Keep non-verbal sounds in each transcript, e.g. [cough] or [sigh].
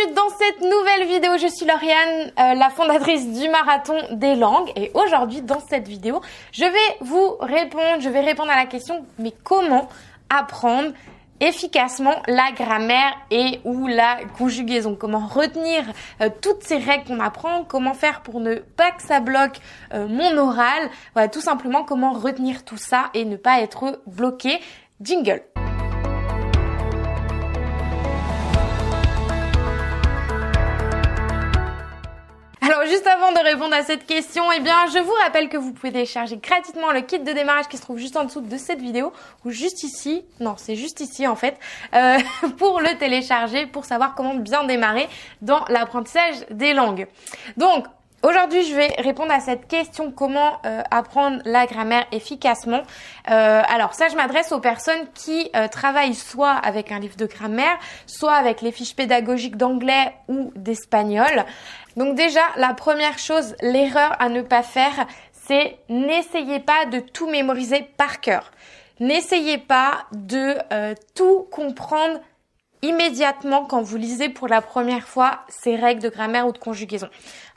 bienvenue dans cette nouvelle vidéo. Je suis Lauriane, euh, la fondatrice du Marathon des langues. Et aujourd'hui, dans cette vidéo, je vais vous répondre, je vais répondre à la question, mais comment apprendre efficacement la grammaire et ou la conjugaison? Comment retenir euh, toutes ces règles qu'on apprend, comment faire pour ne pas que ça bloque euh, mon oral? Voilà, tout simplement comment retenir tout ça et ne pas être bloqué? Jingle. Juste avant de répondre à cette question, eh bien je vous rappelle que vous pouvez télécharger gratuitement le kit de démarrage qui se trouve juste en dessous de cette vidéo ou juste ici, non c'est juste ici en fait, euh, [laughs] pour le télécharger pour savoir comment bien démarrer dans l'apprentissage des langues. Donc Aujourd'hui, je vais répondre à cette question comment euh, apprendre la grammaire efficacement. Euh, alors ça, je m'adresse aux personnes qui travaillent soit avec un livre de grammaire, soit avec les fiches pédagogiques d'anglais ou d'espagnol. Donc déjà, la première chose, l'erreur à ne pas faire, c'est n'essayez pas de tout mémoriser par cœur. N'essayez pas de tout comprendre immédiatement quand vous lisez pour la première fois ces règles de grammaire ou de conjugaison.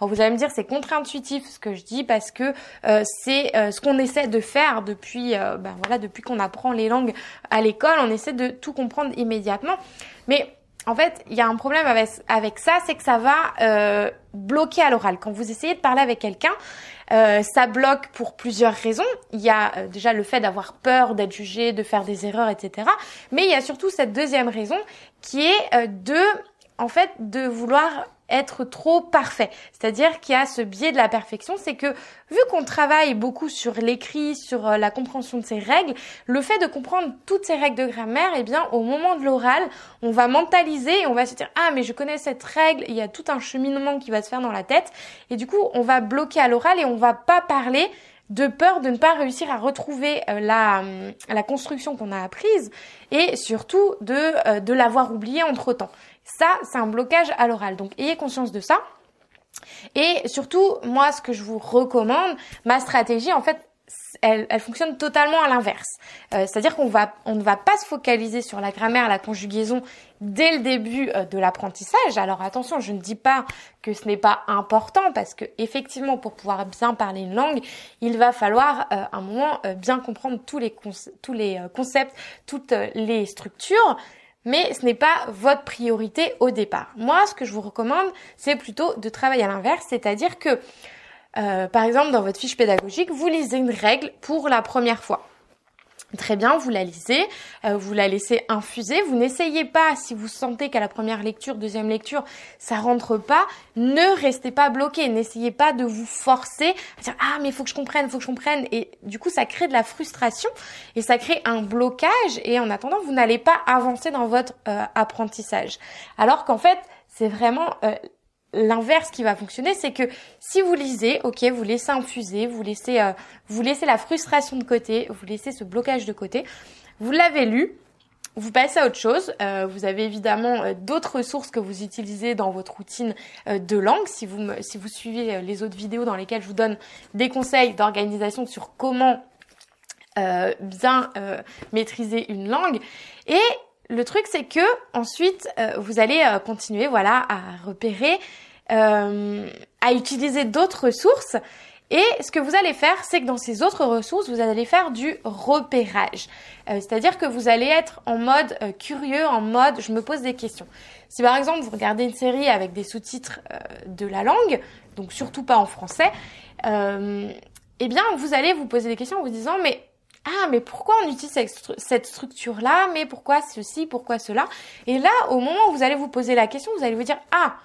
Alors vous allez me dire c'est contre-intuitif ce que je dis parce que euh, c'est euh, ce qu'on essaie de faire depuis euh, ben voilà depuis qu'on apprend les langues à l'école, on essaie de tout comprendre immédiatement. Mais en fait, il y a un problème avec, ça, c'est que ça va bloquer à l'oral. Quand vous essayez de parler avec quelqu'un, euh, ça bloque pour plusieurs raisons. Il y a euh, déjà le fait d'avoir peur d'être jugé, de faire des erreurs, etc. Mais il y a surtout cette deuxième raison qui est euh, de, en fait, de vouloir être trop parfait. C'est-à-dire qu'il y a ce biais de la perfection, c'est que vu qu'on travaille beaucoup sur l'écrit, sur la compréhension de ces règles, le fait de comprendre toutes ces règles de grammaire, eh bien, au moment de l'oral, on va mentaliser et on va se dire, ah, mais je connais cette règle, il y a tout un cheminement qui va se faire dans la tête. Et du coup, on va bloquer à l'oral et on va pas parler de peur de ne pas réussir à retrouver euh, la, euh, la construction qu'on a apprise et surtout de, euh, de l'avoir oublié entre temps. Ça, c'est un blocage à l'oral. Donc, ayez conscience de ça. Et surtout, moi, ce que je vous recommande, ma stratégie, en fait, elle, elle fonctionne totalement à l'inverse. Euh, c'est-à-dire qu'on va, on ne va pas se focaliser sur la grammaire, la conjugaison dès le début euh, de l'apprentissage. Alors attention, je ne dis pas que ce n'est pas important parce que effectivement, pour pouvoir bien parler une langue, il va falloir euh, un moment bien comprendre tous les, tous les concepts, toutes les structures mais ce n'est pas votre priorité au départ. Moi, ce que je vous recommande, c'est plutôt de travailler à l'inverse, c'est-à-dire que, euh, par exemple, dans votre fiche pédagogique, vous lisez une règle pour la première fois. Très bien, vous la lisez, euh, vous la laissez infuser. Vous n'essayez pas, si vous sentez qu'à la première lecture, deuxième lecture, ça rentre pas, ne restez pas bloqué. N'essayez pas de vous forcer à dire ah mais il faut que je comprenne, il faut que je comprenne. Et du coup, ça crée de la frustration et ça crée un blocage. Et en attendant, vous n'allez pas avancer dans votre euh, apprentissage. Alors qu'en fait, c'est vraiment euh, l'inverse qui va fonctionner, c'est que si vous lisez, ok, vous laissez infuser, vous laissez, euh, vous laissez la frustration de côté, vous laissez ce blocage de côté, vous l'avez lu, vous passez à autre chose. Euh, vous avez évidemment euh, d'autres ressources que vous utilisez dans votre routine de langue. Si vous, si vous suivez les autres vidéos dans lesquelles je vous donne des conseils d'organisation sur comment bien maîtriser une langue. Et le truc, c'est que ensuite, euh, vous allez euh, continuer, voilà, à repérer, euh, à utiliser d'autres ressources. Et ce que vous allez faire, c'est que dans ces autres ressources, vous allez faire du repérage. C'est-à-dire que vous allez être en mode curieux, en mode je me pose des questions. Si par exemple vous regardez une série avec des sous-titres de la langue, donc surtout pas en français, eh bien vous allez vous poser des questions en vous disant mais ah mais pourquoi on utilise cette structure là mais pourquoi ceci? Pourquoi cela? Et là au moment où vous allez vous poser la question vous allez vous dire ah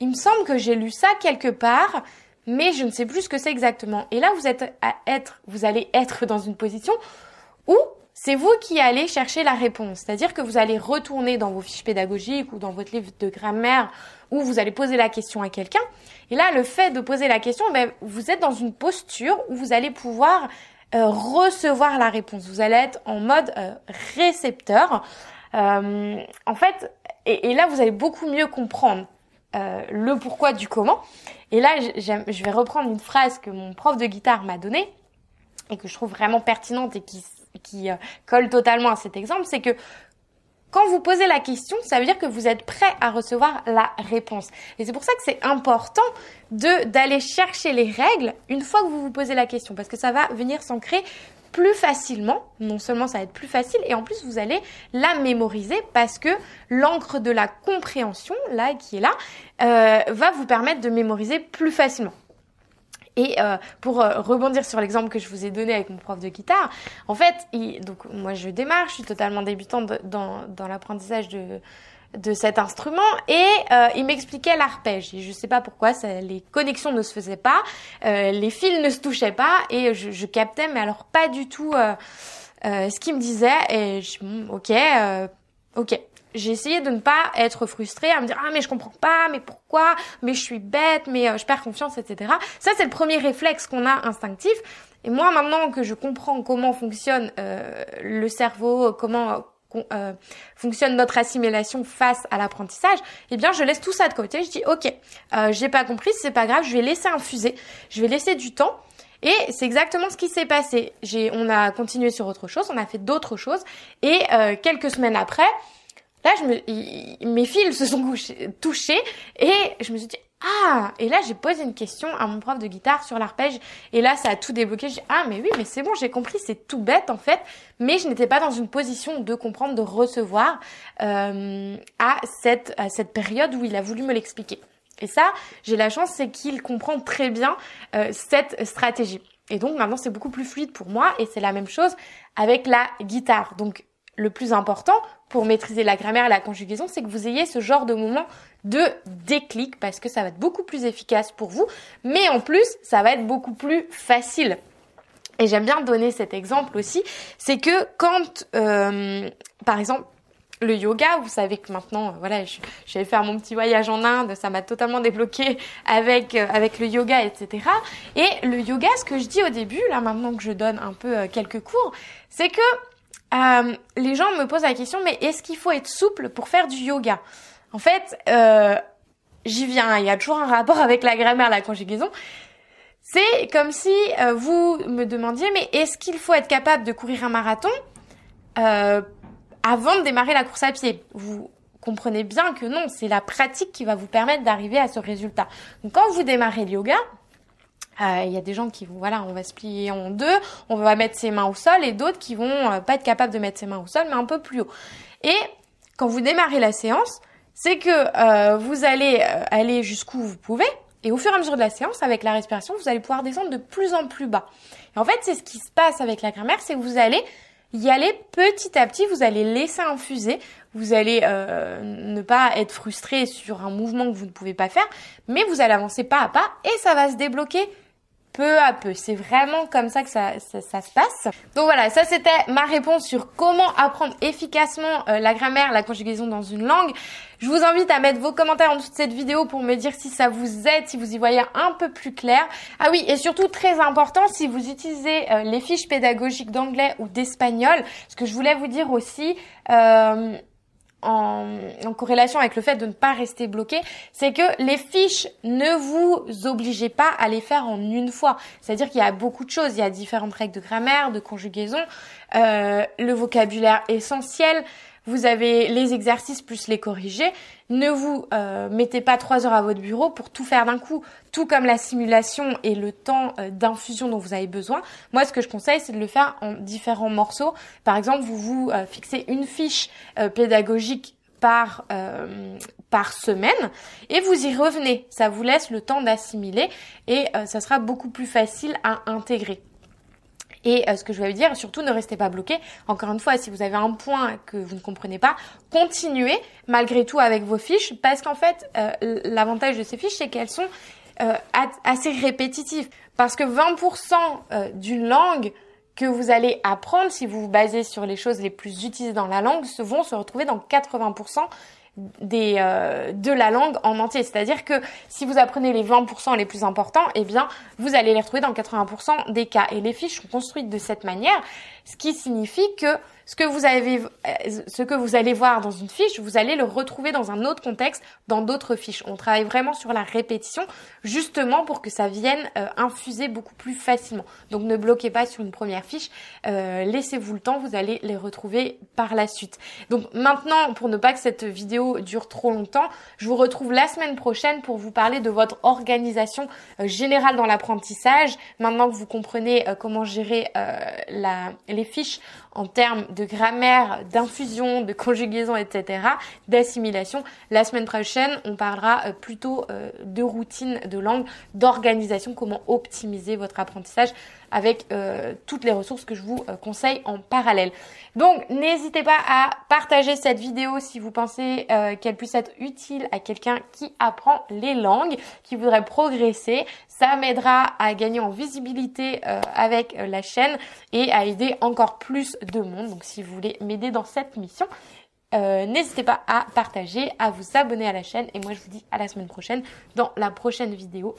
il me semble que j'ai lu ça quelque part mais je ne sais plus ce que c'est exactement. Et là vous êtes à être vous allez être dans une position où c'est vous qui allez chercher la réponse. C'est-à-dire que vous allez retourner dans vos fiches pédagogiques ou dans votre livre de grammaire où vous allez poser la question à quelqu'un. Et là le fait de poser la question ben, vous êtes dans une posture où vous allez pouvoir euh, recevoir la réponse. Vous allez être en mode euh, récepteur. Euh, en fait, et, là, vous allez beaucoup mieux comprendre le pourquoi du comment. Et là, je vais reprendre une phrase que mon prof de guitare m'a donnée et que je trouve vraiment pertinente et qui colle totalement à cet exemple, c'est que quand vous posez la question, ça veut dire que vous êtes prêt à recevoir la réponse. Et c'est pour ça que c'est important de d'aller chercher les règles une fois que vous vous posez la question, parce que ça va venir s'ancrer plus facilement. Non seulement ça va être plus facile, et en plus vous allez la mémoriser parce que l'encre de la compréhension, là qui est là, euh, va vous permettre de mémoriser plus facilement. Et euh, pour euh, rebondir sur l'exemple que je vous ai donné avec mon prof de guitare, en fait, donc moi je démarre, je suis totalement débutante dans, dans l'apprentissage de, de cet instrument et euh, il m'expliquait l'arpège. Et je sais pas pourquoi, ça, les connexions ne se faisaient pas, euh, les fils ne se touchaient pas et je, je captais, mais alors pas du tout euh, ce qu'il me disait. Et je, ok, ok j'ai essayé de ne pas être frustrée, à me dire ah mais je comprends pas, mais pourquoi, mais je suis bête, mais euh, je perds confiance, etc. Ça c'est le premier réflexe qu'on a instinctif. Et moi maintenant que je comprends comment fonctionne euh, le cerveau, comment euh, fonctionne notre assimilation face à l'apprentissage, eh bien je laisse tout ça de côté. Je dis ok, euh, j'ai pas compris, c'est pas grave, je vais laisser infuser, je vais laisser du temps. Et c'est exactement ce qui s'est passé. J'ai, on a continué sur autre chose, on a fait d'autres choses, et quelques semaines après, Là, je me, mes fils se sont touchés et je me suis dit ah et là j'ai posé une question à mon prof de guitare sur l'arpège et là ça a tout débloqué. J'ai ah mais oui mais c'est bon j'ai compris c'est tout bête en fait mais je n'étais pas dans une position de comprendre de recevoir euh, à cette à cette période où il a voulu me l'expliquer. Et ça j'ai la chance c'est qu'il comprend très bien euh, cette stratégie. Et donc maintenant c'est beaucoup plus fluide pour moi et c'est la même chose avec la guitare. Donc le plus important pour maîtriser la grammaire et la conjugaison, c'est que vous ayez ce genre de moment de déclic parce que ça va être beaucoup plus efficace pour vous, mais en plus, ça va être beaucoup plus facile. Et j'aime bien donner cet exemple aussi, c'est que quand, euh, par exemple, le yoga, vous savez que maintenant, euh, voilà, vais faire mon petit voyage en Inde, ça m'a totalement débloqué avec euh, avec le yoga, etc. Et le yoga, ce que je dis au début, là maintenant que je donne un peu quelques cours, c'est que euh, les gens me posent la question, mais est-ce qu'il faut être souple pour faire du yoga? En fait, euh, j'y viens, il y a toujours un rapport avec la grammaire, la conjugaison. C'est comme si euh, vous me demandiez, mais est-ce qu'il faut être capable de courir un marathon euh, avant de démarrer la course à pied? Vous comprenez bien que non, c'est la pratique qui va vous permettre d'arriver à ce résultat. Donc quand vous démarrez le yoga, il y a des gens qui vont, voilà, on va se plier en deux, on va mettre ses mains au sol, et d'autres qui vont euh, pas être capables de mettre ses mains au sol, mais un peu plus haut. Et quand vous démarrez la séance, c'est que euh, vous allez aller jusqu'où vous pouvez, et au fur et à mesure de la séance, avec la respiration, vous allez pouvoir descendre de plus en plus bas. Et en fait, c'est ce qui se passe avec la grammaire, c'est que vous allez y aller petit à petit, vous allez laisser infuser, vous allez ne pas être frustré sur un mouvement que vous ne pouvez pas faire, mais vous allez avancer pas à pas et ça va se débloquer peu à peu. C'est vraiment comme ça que ça, se passe. Donc voilà, ça c'était ma réponse sur comment apprendre efficacement euh, la grammaire, la conjugaison dans une langue. Je vous invite à mettre vos commentaires en dessous de cette vidéo pour me dire si ça vous aide, si vous y voyez un peu plus clair. Ah oui, et surtout très important, si vous utilisez euh, les fiches pédagogiques d'anglais ou d'espagnol, ce que je voulais vous dire aussi, euh, en, corrélation avec le fait de ne pas rester bloqué, c'est que les fiches ne vous obligez pas à les faire en une fois. C'est-à-dire qu'il y a beaucoup de choses. Il y a différentes règles de grammaire, de conjugaison, euh, le vocabulaire essentiel. Vous avez les exercices plus les corriger. Ne vous euh, mettez pas trois heures à votre bureau pour tout faire d'un coup, tout comme la simulation et le temps euh, d'infusion dont vous avez besoin. Moi, ce que je conseille, c'est de le faire en différents morceaux. Par exemple, vous vous euh, fixez une fiche pédagogique par par semaine et vous y revenez. Ça vous laisse le temps d'assimiler et ça sera beaucoup plus facile à intégrer. Et euh, ce que je voulais dire, surtout ne restez pas bloqué. Encore une fois, si vous avez un point que vous ne comprenez pas, continuez malgré tout avec vos fiches parce qu'en fait, euh, l'avantage de ces fiches, c'est qu'elles sont euh, assez répétitives. Parce que 20% d'une langue que vous allez apprendre, si vous vous basez sur les choses les plus utilisées dans la langue, vont se retrouver dans 80% euh, de la langue en entier. C'est-à-dire que si vous apprenez les 20% les plus importants, eh bien, vous allez les retrouver dans 80% des cas. Et les fiches sont construites de cette manière, ce qui signifie que ce que vous avez, euh, ce que vous allez voir dans une fiche, vous allez le retrouver dans un autre contexte, dans d'autres fiches. On travaille vraiment sur la répétition, justement pour que ça vienne euh, infuser beaucoup plus facilement. Donc ne bloquez pas sur une première fiche, euh, laissez-vous le temps, vous allez les retrouver par la suite. Donc maintenant, pour ne pas que cette vidéo dure trop longtemps, je vous retrouve la semaine prochaine pour vous parler de votre organisation générale dans l'apprentissage. Maintenant que vous comprenez comment gérer la, les fiches en termes de grammaire, d'infusion, de conjugaison, etc., d'assimilation. La semaine prochaine, on parlera euh, plutôt euh, de routine de langue, d'organisation, comment optimiser votre apprentissage avec euh, toutes les ressources que je vous conseille en parallèle. Donc n'hésitez pas à partager cette vidéo si vous pensez qu'elle puisse être utile à quelqu'un qui apprend les langues, qui voudrait progresser. Ça m'aidera à gagner en visibilité avec la chaîne et à aider encore plus de monde. Donc si vous voulez m'aider dans cette mission, euh, n'hésitez pas à partager, à vous abonner à la chaîne et moi je vous dis à la semaine prochaine dans la prochaine vidéo.